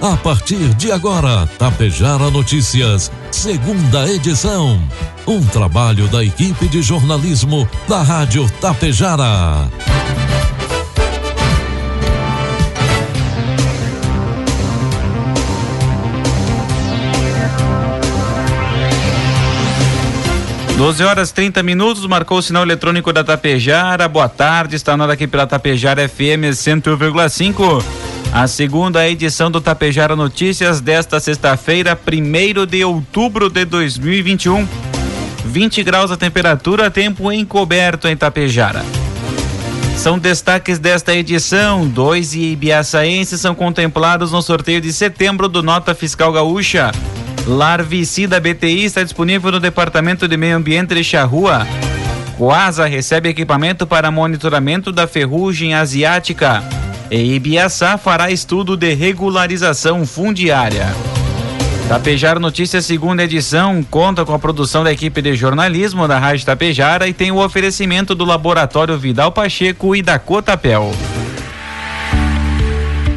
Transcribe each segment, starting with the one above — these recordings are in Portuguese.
A partir de agora, Tapejara Notícias, segunda edição. Um trabalho da equipe de jornalismo da Rádio Tapejara. Doze horas 30 minutos, marcou o sinal eletrônico da Tapejara. Boa tarde, está na hora aqui pela Tapejara FM 101,5. A segunda edição do Tapejara Notícias desta sexta-feira, 1 de outubro de 2021. 20 graus a temperatura, tempo encoberto em Tapejara. São destaques desta edição. Dois ibiaçaenses são contemplados no sorteio de setembro do Nota Fiscal Gaúcha. Larvicida BTI está disponível no Departamento de Meio Ambiente de Charrua. Coasa recebe equipamento para monitoramento da ferrugem asiática. E Ibiaçá fará estudo de regularização fundiária. Tapejara Notícias, segunda edição, conta com a produção da equipe de jornalismo da Rádio Tapejara e tem o oferecimento do Laboratório Vidal Pacheco e da Cotapel.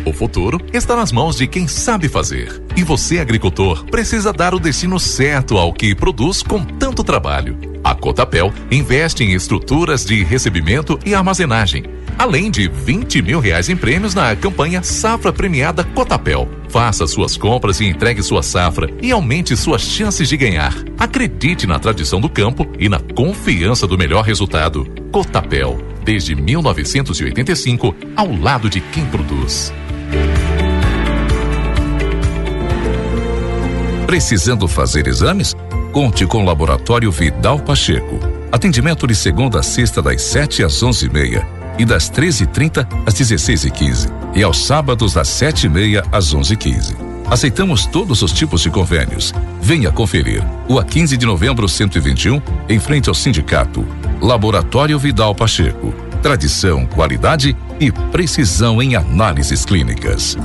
O futuro está nas mãos de quem sabe fazer. E você, agricultor, precisa dar o destino certo ao que produz com tanto trabalho. A Cotapel investe em estruturas de recebimento e armazenagem além de 20 mil reais em prêmios na campanha Safra Premiada Cotapel. Faça suas compras e entregue sua safra e aumente suas chances de ganhar. Acredite na tradição do campo e na confiança do melhor resultado. Cotapel, desde 1985, ao lado de quem produz. Precisando fazer exames? Conte com o Laboratório Vidal Pacheco. Atendimento de segunda a sexta das 7 às 11h30 e das 13h30 às 16h15 e, aos sábados das 7h30 às 11h15. Aceitamos todos os tipos de convênios. Venha conferir. O a 15 de novembro 121, em frente ao sindicato. Laboratório Vidal Pacheco. Tradição, qualidade e precisão em análises clínicas.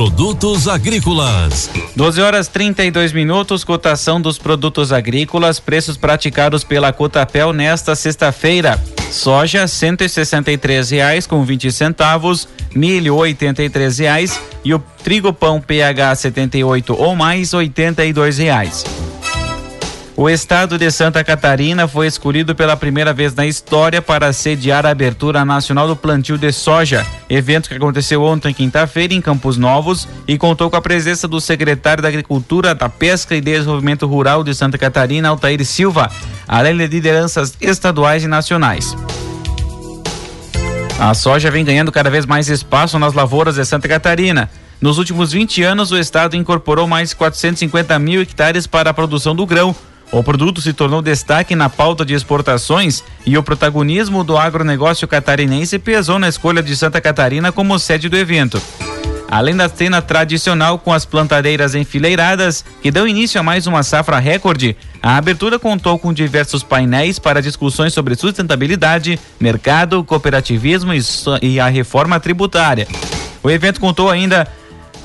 Produtos agrícolas. 12 horas 32 minutos, cotação dos produtos agrícolas, preços praticados pela Cotapel nesta sexta-feira. Soja R$ reais com 20 centavos, milho R$ reais e o trigo pão PH 78 ou mais R$ reais. O estado de Santa Catarina foi escolhido pela primeira vez na história para sediar a abertura nacional do plantio de soja, evento que aconteceu ontem, quinta-feira, em Campos Novos e contou com a presença do secretário da Agricultura, da Pesca e Desenvolvimento Rural de Santa Catarina, Altair Silva, além de lideranças estaduais e nacionais. A soja vem ganhando cada vez mais espaço nas lavouras de Santa Catarina. Nos últimos 20 anos, o estado incorporou mais de 450 mil hectares para a produção do grão, o produto se tornou destaque na pauta de exportações e o protagonismo do agronegócio catarinense pesou na escolha de Santa Catarina como sede do evento. Além da cena tradicional com as plantadeiras enfileiradas, que dão início a mais uma safra recorde, a abertura contou com diversos painéis para discussões sobre sustentabilidade, mercado, cooperativismo e a reforma tributária. O evento contou ainda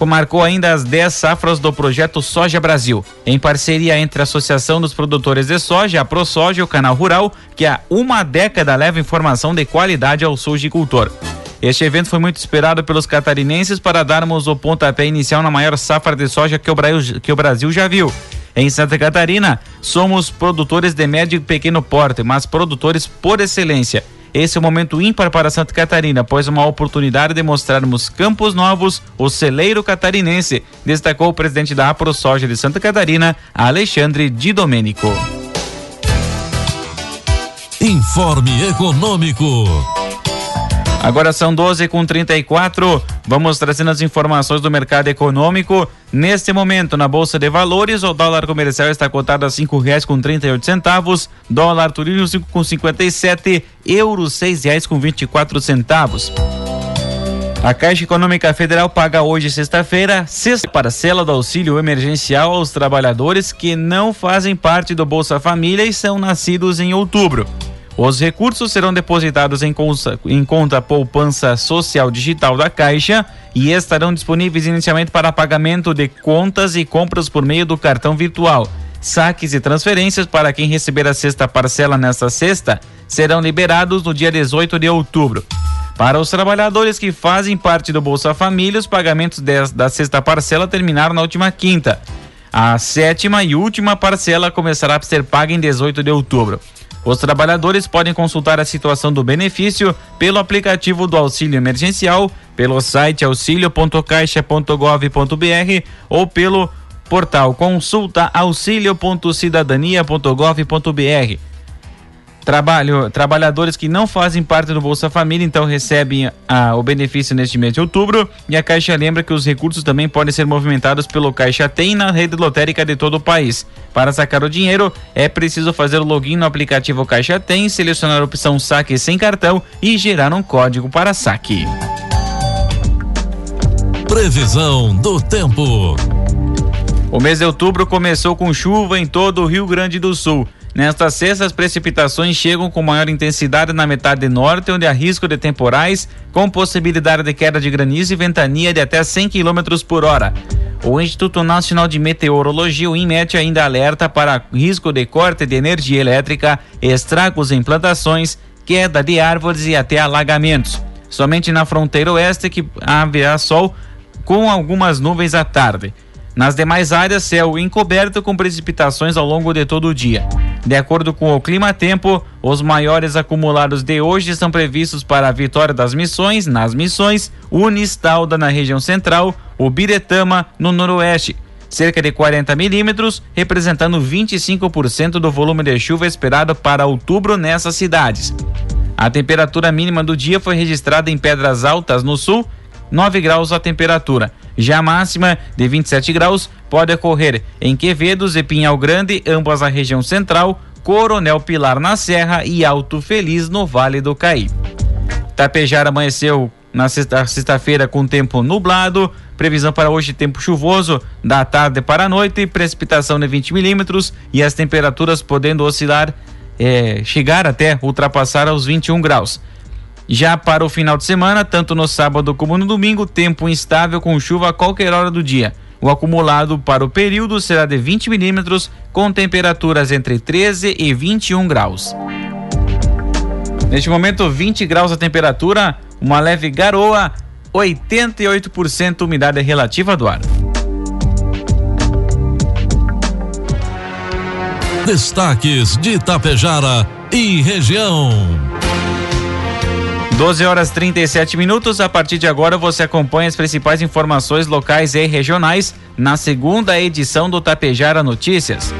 marcou ainda as 10 safras do projeto Soja Brasil, em parceria entre a Associação dos Produtores de Soja, a ProSoja e o Canal Rural, que há uma década leva informação de qualidade ao sojicultor. Este evento foi muito esperado pelos catarinenses para darmos o pontapé inicial na maior safra de soja que o Brasil, que o Brasil já viu. Em Santa Catarina, somos produtores de médio e pequeno porte, mas produtores por excelência esse é um momento ímpar para Santa Catarina, pois uma oportunidade de mostrarmos campos novos, o celeiro catarinense, destacou o presidente da AproSoja de Santa Catarina, Alexandre Di Domenico. Informe Econômico. Agora são 12 com 34. Vamos trazendo as informações do mercado econômico. Neste momento, na Bolsa de Valores, o dólar comercial está cotado a cinco reais com trinta e oito centavos, dólar turismo cinco com cinquenta e sete, euros seis reais com vinte e quatro centavos. A Caixa Econômica Federal paga hoje, sexta-feira, sexta parcela do auxílio emergencial aos trabalhadores que não fazem parte do Bolsa Família e são nascidos em outubro. Os recursos serão depositados em conta, em conta poupança social digital da Caixa e estarão disponíveis inicialmente para pagamento de contas e compras por meio do cartão virtual. Saques e transferências para quem receber a sexta parcela nesta sexta serão liberados no dia 18 de outubro. Para os trabalhadores que fazem parte do Bolsa Família, os pagamentos da sexta parcela terminaram na última quinta. A sétima e última parcela começará a ser paga em 18 de outubro. Os trabalhadores podem consultar a situação do benefício pelo aplicativo do auxílio emergencial, pelo site auxilio.caixa.gov.br ou pelo portal consulta auxilio.cidadania.gov.br. Trabalho, trabalhadores que não fazem parte do Bolsa Família, então recebem ah, o benefício neste mês de outubro. E a Caixa lembra que os recursos também podem ser movimentados pelo Caixa Tem na rede lotérica de todo o país. Para sacar o dinheiro, é preciso fazer o login no aplicativo Caixa Tem, selecionar a opção saque sem cartão e gerar um código para saque. Previsão do tempo. O mês de outubro começou com chuva em todo o Rio Grande do Sul. Nesta sexta, as precipitações chegam com maior intensidade na metade norte, onde há risco de temporais, com possibilidade de queda de granizo e ventania de até 100 km por hora. O Instituto Nacional de Meteorologia, o INMET, ainda alerta para risco de corte de energia elétrica, estragos em plantações, queda de árvores e até alagamentos. Somente na fronteira oeste que haverá sol com algumas nuvens à tarde. Nas demais áreas, céu encoberto com precipitações ao longo de todo o dia. De acordo com o Clima Tempo, os maiores acumulados de hoje são previstos para a Vitória das Missões, nas Missões, Unistalda na região central, o Biretama no noroeste. Cerca de 40 milímetros, representando 25% do volume de chuva esperado para outubro nessas cidades. A temperatura mínima do dia foi registrada em Pedras Altas, no sul, 9 graus a temperatura. Já a máxima de 27 graus pode ocorrer em Quevedos e Pinhal Grande, ambas a região central, Coronel Pilar na Serra e Alto Feliz no Vale do Caí. Tapejar amanheceu na sexta-feira com tempo nublado. Previsão para hoje tempo chuvoso da tarde para a noite, precipitação de 20 milímetros e as temperaturas podendo oscilar, eh, chegar até ultrapassar aos 21 graus. Já para o final de semana, tanto no sábado como no domingo, tempo instável com chuva a qualquer hora do dia. O acumulado para o período será de 20 milímetros, com temperaturas entre 13 e 21 graus. Neste momento, 20 graus a temperatura, uma leve garoa, 88% umidade relativa do ar. Destaques de Itapejara e região. 12 horas 37 minutos. A partir de agora você acompanha as principais informações locais e regionais na segunda edição do Tapejara Notícias.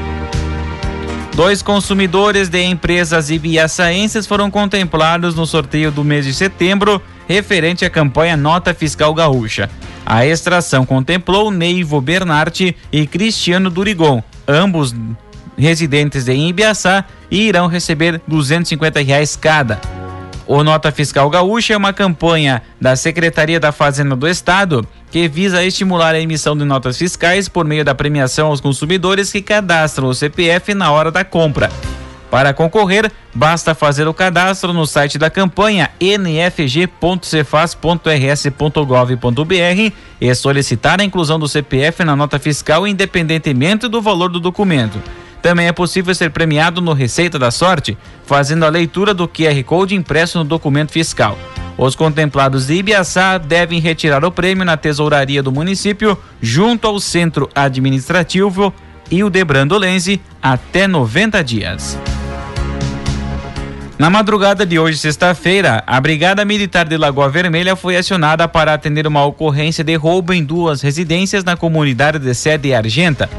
Dois consumidores de empresas ibiaçaenses foram contemplados no sorteio do mês de setembro, referente à campanha Nota Fiscal Gaúcha. A extração contemplou Neivo Bernardi e Cristiano Durigon, ambos residentes em Ibiaçá, e irão receber 250 reais cada. O Nota Fiscal Gaúcha é uma campanha da Secretaria da Fazenda do Estado que visa estimular a emissão de notas fiscais por meio da premiação aos consumidores que cadastram o CPF na hora da compra. Para concorrer, basta fazer o cadastro no site da campanha nfg.cefaz.rs.gov.br e solicitar a inclusão do CPF na nota fiscal independentemente do valor do documento. Também é possível ser premiado no Receita da Sorte, fazendo a leitura do QR Code impresso no documento fiscal. Os contemplados de Ibiaçá devem retirar o prêmio na tesouraria do município, junto ao centro administrativo e o Debrandolense, até 90 dias. Na madrugada de hoje, sexta-feira, a Brigada Militar de Lagoa Vermelha foi acionada para atender uma ocorrência de roubo em duas residências na comunidade de Sede Argenta.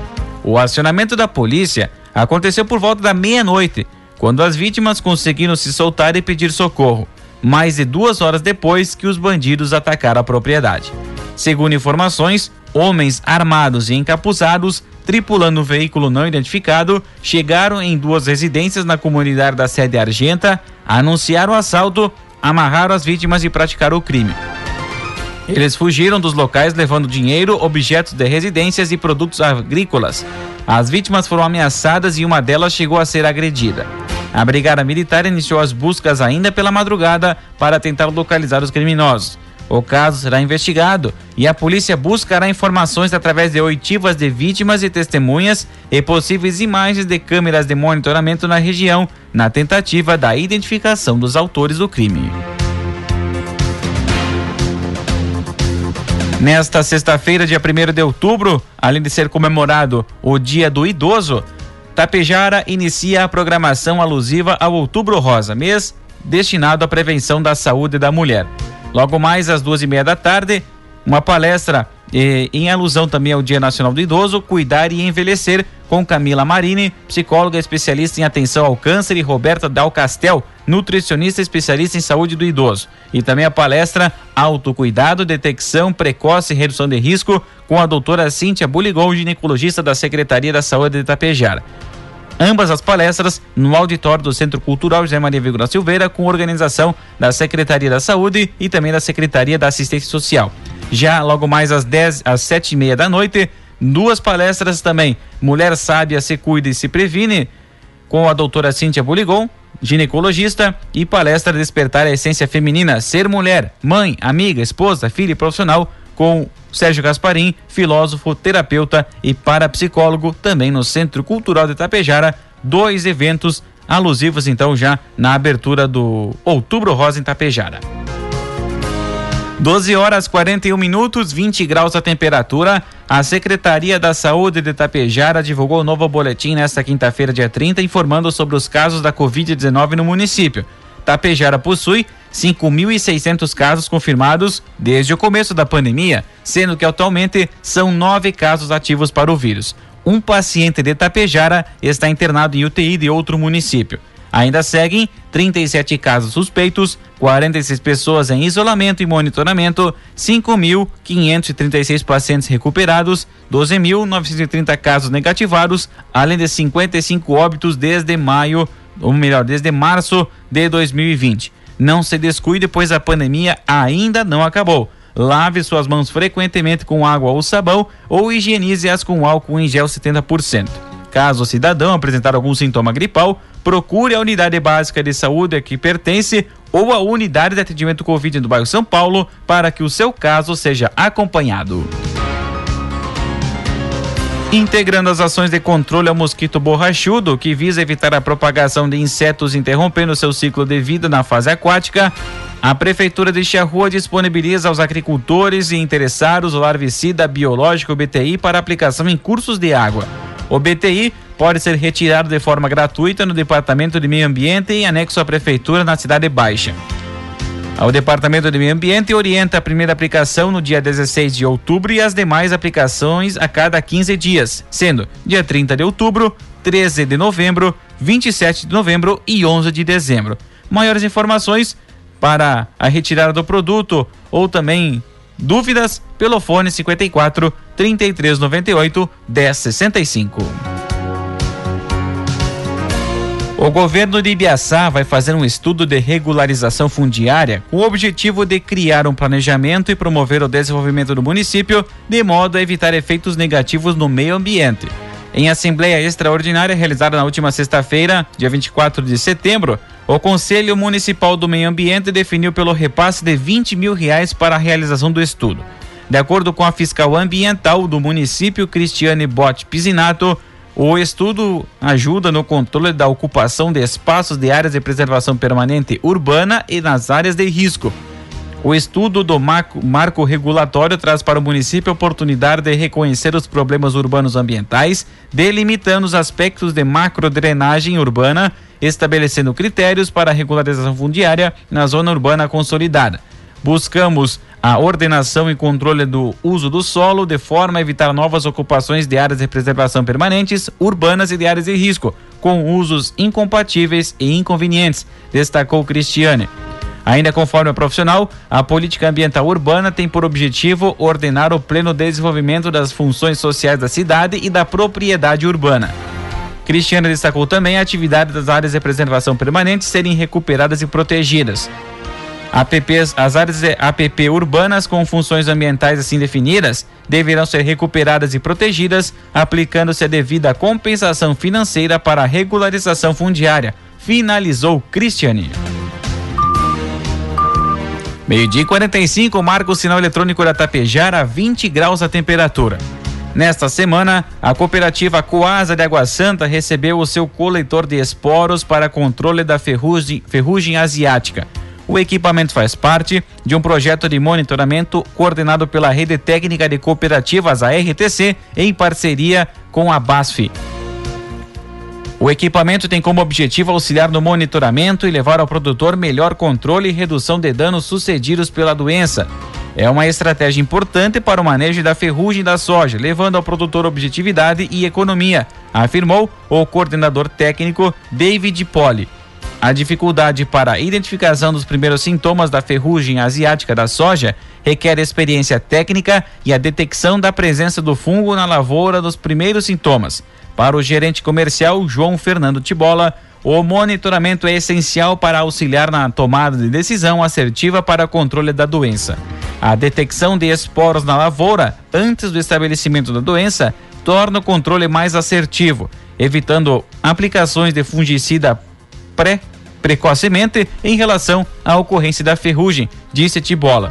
O acionamento da polícia aconteceu por volta da meia-noite, quando as vítimas conseguiram se soltar e pedir socorro, mais de duas horas depois que os bandidos atacaram a propriedade. Segundo informações, homens armados e encapuzados, tripulando um veículo não identificado, chegaram em duas residências na comunidade da sede Argenta, anunciaram o assalto, amarraram as vítimas e praticaram o crime. Eles fugiram dos locais levando dinheiro, objetos de residências e produtos agrícolas. As vítimas foram ameaçadas e uma delas chegou a ser agredida. A Brigada Militar iniciou as buscas ainda pela madrugada para tentar localizar os criminosos. O caso será investigado e a polícia buscará informações através de oitivas de vítimas e testemunhas e possíveis imagens de câmeras de monitoramento na região, na tentativa da identificação dos autores do crime. Nesta sexta-feira, dia 1 de outubro, além de ser comemorado o Dia do Idoso, Tapejara inicia a programação alusiva ao Outubro Rosa, mês destinado à prevenção da saúde da mulher. Logo mais às duas e meia da tarde, uma palestra em alusão também ao Dia Nacional do Idoso, Cuidar e Envelhecer, com Camila Marini, psicóloga especialista em atenção ao câncer, e Roberta Dal Castel, nutricionista especialista em saúde do idoso. E também a palestra Autocuidado, Detecção Precoce e Redução de Risco, com a doutora Cíntia Buligol, ginecologista da Secretaria da Saúde de Itapejara. Ambas as palestras no auditório do Centro Cultural José Maria Vigora Silveira, com organização da Secretaria da Saúde e também da Secretaria da Assistência Social. Já logo mais às 10, às sete e meia da noite, duas palestras também. Mulher sábia se cuida e se previne, com a doutora Cíntia Buligon, ginecologista, e palestra Despertar a Essência Feminina, Ser Mulher, Mãe, Amiga, Esposa, Filha e Profissional, com Sérgio Gasparim, filósofo, terapeuta e parapsicólogo, também no Centro Cultural de Itapejara, dois eventos alusivos então já na abertura do Outubro Rosa em Itapejara. 12 horas 41 minutos, 20 graus a temperatura. A Secretaria da Saúde de Itapejara divulgou um novo boletim nesta quinta-feira, dia 30, informando sobre os casos da Covid-19 no município. Tapejara possui 5.600 casos confirmados desde o começo da pandemia, sendo que atualmente são nove casos ativos para o vírus. Um paciente de Tapejara está internado em UTI de outro município. Ainda seguem 37 casos suspeitos, 46 pessoas em isolamento e monitoramento, 5.536 pacientes recuperados, 12.930 casos negativados, além de 55 óbitos desde maio, ou melhor, desde março de 2020. Não se descuide, pois a pandemia ainda não acabou. Lave suas mãos frequentemente com água ou sabão ou higienize-as com álcool em gel 70%. Caso o cidadão apresentar algum sintoma gripal, procure a unidade básica de saúde a que pertence ou a unidade de atendimento Covid do bairro São Paulo para que o seu caso seja acompanhado. Integrando as ações de controle ao mosquito borrachudo, que visa evitar a propagação de insetos interrompendo seu ciclo de vida na fase aquática, a Prefeitura de Charrua disponibiliza aos agricultores e interessados o larvicida biológico BTI para aplicação em cursos de água. O BTI pode ser retirado de forma gratuita no Departamento de Meio Ambiente em anexo à Prefeitura na Cidade Baixa. O Departamento de Meio Ambiente orienta a primeira aplicação no dia 16 de outubro e as demais aplicações a cada 15 dias, sendo dia 30 de outubro, 13 de novembro, 27 de novembro e 11 de dezembro. Maiores informações para a retirada do produto ou também dúvidas pelo fone 54 3398 1065. O governo de Ibiaçá vai fazer um estudo de regularização fundiária com o objetivo de criar um planejamento e promover o desenvolvimento do município de modo a evitar efeitos negativos no meio ambiente. Em assembleia extraordinária realizada na última sexta-feira, dia 24 de setembro, o Conselho Municipal do Meio Ambiente definiu pelo repasse de 20 mil reais para a realização do estudo. De acordo com a fiscal ambiental do município, Cristiane Botti Pisinato, o estudo ajuda no controle da ocupação de espaços de áreas de preservação permanente urbana e nas áreas de risco. O estudo do marco, marco regulatório traz para o município a oportunidade de reconhecer os problemas urbanos ambientais, delimitando os aspectos de macrodrenagem urbana, estabelecendo critérios para regularização fundiária na zona urbana consolidada. Buscamos a ordenação e controle do uso do solo de forma a evitar novas ocupações de áreas de preservação permanentes, urbanas e de áreas de risco, com usos incompatíveis e inconvenientes, destacou Cristiane. Ainda conforme a profissional, a política ambiental urbana tem por objetivo ordenar o pleno desenvolvimento das funções sociais da cidade e da propriedade urbana. Cristiane destacou também a atividade das áreas de preservação permanente serem recuperadas e protegidas. APPs, as áreas APP urbanas com funções ambientais assim definidas deverão ser recuperadas e protegidas, aplicando-se a devida compensação financeira para a regularização fundiária, finalizou Cristiane. Meio-dia 45, marca o sinal eletrônico da Tapejara, 20 graus a temperatura. Nesta semana, a cooperativa Coasa de Água Santa recebeu o seu coletor de esporos para controle da ferrugem, ferrugem asiática. O equipamento faz parte de um projeto de monitoramento coordenado pela Rede Técnica de Cooperativas, a RTC, em parceria com a BASF. O equipamento tem como objetivo auxiliar no monitoramento e levar ao produtor melhor controle e redução de danos sucedidos pela doença. É uma estratégia importante para o manejo da ferrugem da soja, levando ao produtor objetividade e economia, afirmou o coordenador técnico David Poli. A dificuldade para a identificação dos primeiros sintomas da ferrugem asiática da soja requer experiência técnica e a detecção da presença do fungo na lavoura dos primeiros sintomas. Para o gerente comercial João Fernando Tibola, o monitoramento é essencial para auxiliar na tomada de decisão assertiva para o controle da doença. A detecção de esporos na lavoura antes do estabelecimento da doença torna o controle mais assertivo, evitando aplicações de fungicida pré precocemente em relação à ocorrência da ferrugem, disse Tibola.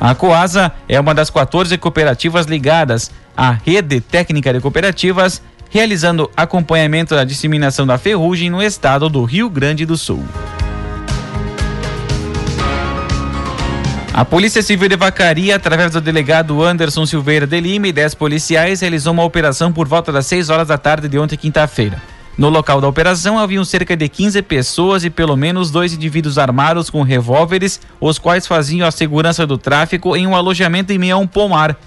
A Coasa é uma das 14 cooperativas ligadas à rede técnica de cooperativas, realizando acompanhamento da disseminação da ferrugem no estado do Rio Grande do Sul. A Polícia Civil de Vacaria, através do delegado Anderson Silveira de Lima e 10 policiais, realizou uma operação por volta das 6 horas da tarde de ontem, quinta-feira. No local da operação haviam cerca de 15 pessoas e pelo menos dois indivíduos armados com revólveres, os quais faziam a segurança do tráfico em um alojamento em meio a um pomar.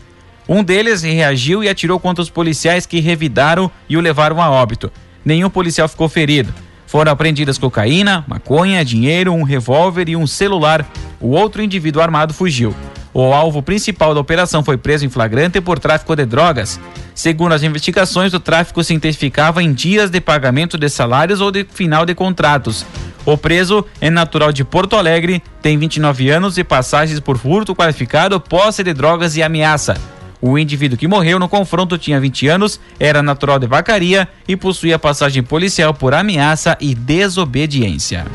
Um deles reagiu e atirou contra os policiais que revidaram e o levaram a óbito. Nenhum policial ficou ferido. Foram apreendidas cocaína, maconha, dinheiro, um revólver e um celular. O outro indivíduo armado fugiu. O alvo principal da operação foi preso em flagrante por tráfico de drogas. Segundo as investigações, o tráfico se intensificava em dias de pagamento de salários ou de final de contratos. O preso é natural de Porto Alegre, tem 29 anos e passagens por furto qualificado, posse de drogas e ameaça. O indivíduo que morreu no confronto tinha 20 anos, era natural de Vacaria e possuía passagem policial por ameaça e desobediência.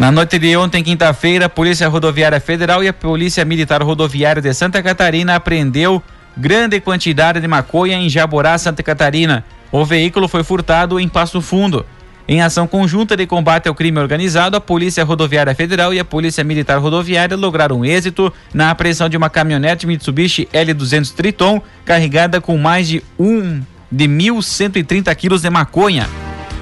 Na noite de ontem, quinta-feira, a Polícia Rodoviária Federal e a Polícia Militar Rodoviária de Santa Catarina apreendeu grande quantidade de maconha em Jaborá, Santa Catarina. O veículo foi furtado em Passo Fundo. Em ação conjunta de combate ao crime organizado, a Polícia Rodoviária Federal e a Polícia Militar Rodoviária lograram êxito na apreensão de uma caminhonete Mitsubishi L200 Triton carregada com mais de um de 1.130 quilos de maconha.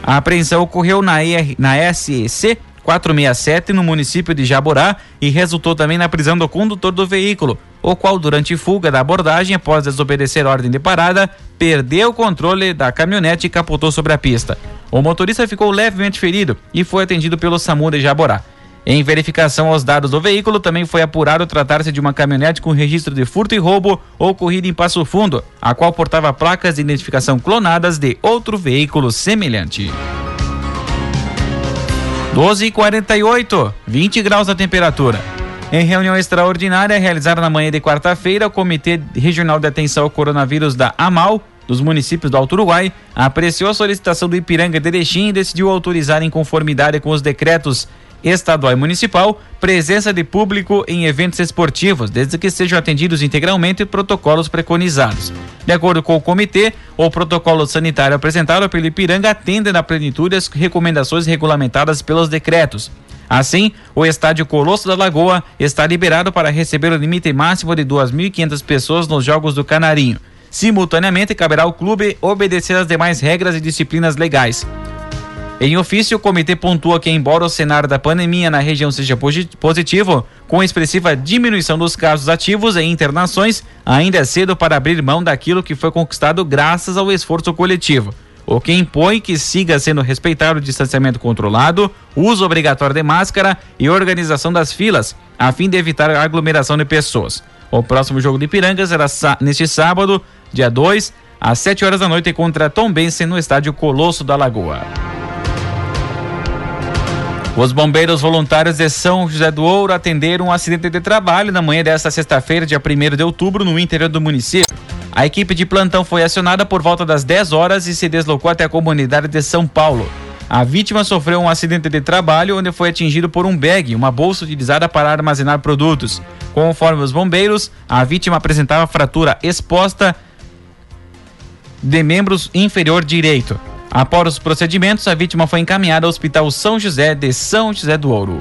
A apreensão ocorreu na, ER, na SEC 467 no município de Jaborá e resultou também na prisão do condutor do veículo, o qual, durante fuga da abordagem após desobedecer ordem de parada, perdeu o controle da caminhonete e capotou sobre a pista. O motorista ficou levemente ferido e foi atendido pelo SAMU de Jaborá. Em verificação aos dados do veículo, também foi apurado tratar-se de uma caminhonete com registro de furto e roubo ocorrido em Passo Fundo, a qual portava placas de identificação clonadas de outro veículo semelhante. 12 e 48, 20 graus a temperatura. Em reunião extraordinária realizada na manhã de quarta-feira, o Comitê Regional de Atenção ao Coronavírus da AMAL, dos municípios do Alto Uruguai, apreciou a solicitação do Ipiranga de Erechim e decidiu autorizar, em conformidade com os decretos estadual e municipal, presença de público em eventos esportivos, desde que sejam atendidos integralmente protocolos preconizados. De acordo com o comitê, o protocolo sanitário apresentado pelo Ipiranga atende na plenitude as recomendações regulamentadas pelos decretos. Assim, o estádio Colosso da Lagoa está liberado para receber o limite máximo de 2.500 pessoas nos Jogos do Canarinho. Simultaneamente, caberá ao clube obedecer às demais regras e disciplinas legais. Em ofício, o comitê pontua que, embora o cenário da pandemia na região seja positivo, com expressiva diminuição dos casos ativos e internações, ainda é cedo para abrir mão daquilo que foi conquistado graças ao esforço coletivo. O que impõe que siga sendo respeitado o distanciamento controlado, uso obrigatório de máscara e organização das filas, a fim de evitar a aglomeração de pessoas. O próximo jogo de Piranga será neste sábado, dia 2, às 7 horas da noite, contra Tom Benson no estádio Colosso da Lagoa. Os bombeiros voluntários de São José do Ouro atenderam um acidente de trabalho na manhã desta sexta-feira, dia 1 de outubro, no interior do município. A equipe de plantão foi acionada por volta das 10 horas e se deslocou até a comunidade de São Paulo. A vítima sofreu um acidente de trabalho onde foi atingido por um bag, uma bolsa utilizada para armazenar produtos. Conforme os bombeiros, a vítima apresentava fratura exposta de membros inferior direito. Após os procedimentos, a vítima foi encaminhada ao Hospital São José de São José do Ouro.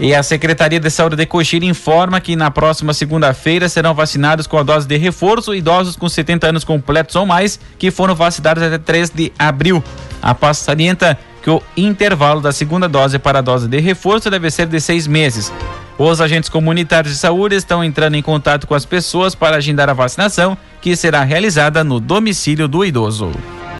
E a Secretaria de Saúde de Coxilha informa que na próxima segunda-feira serão vacinados com a dose de reforço idosos com 70 anos completos ou mais que foram vacinados até 3 de abril. A pasta salienta que o intervalo da segunda dose para a dose de reforço deve ser de seis meses. Os agentes comunitários de saúde estão entrando em contato com as pessoas para agendar a vacinação, que será realizada no domicílio do idoso.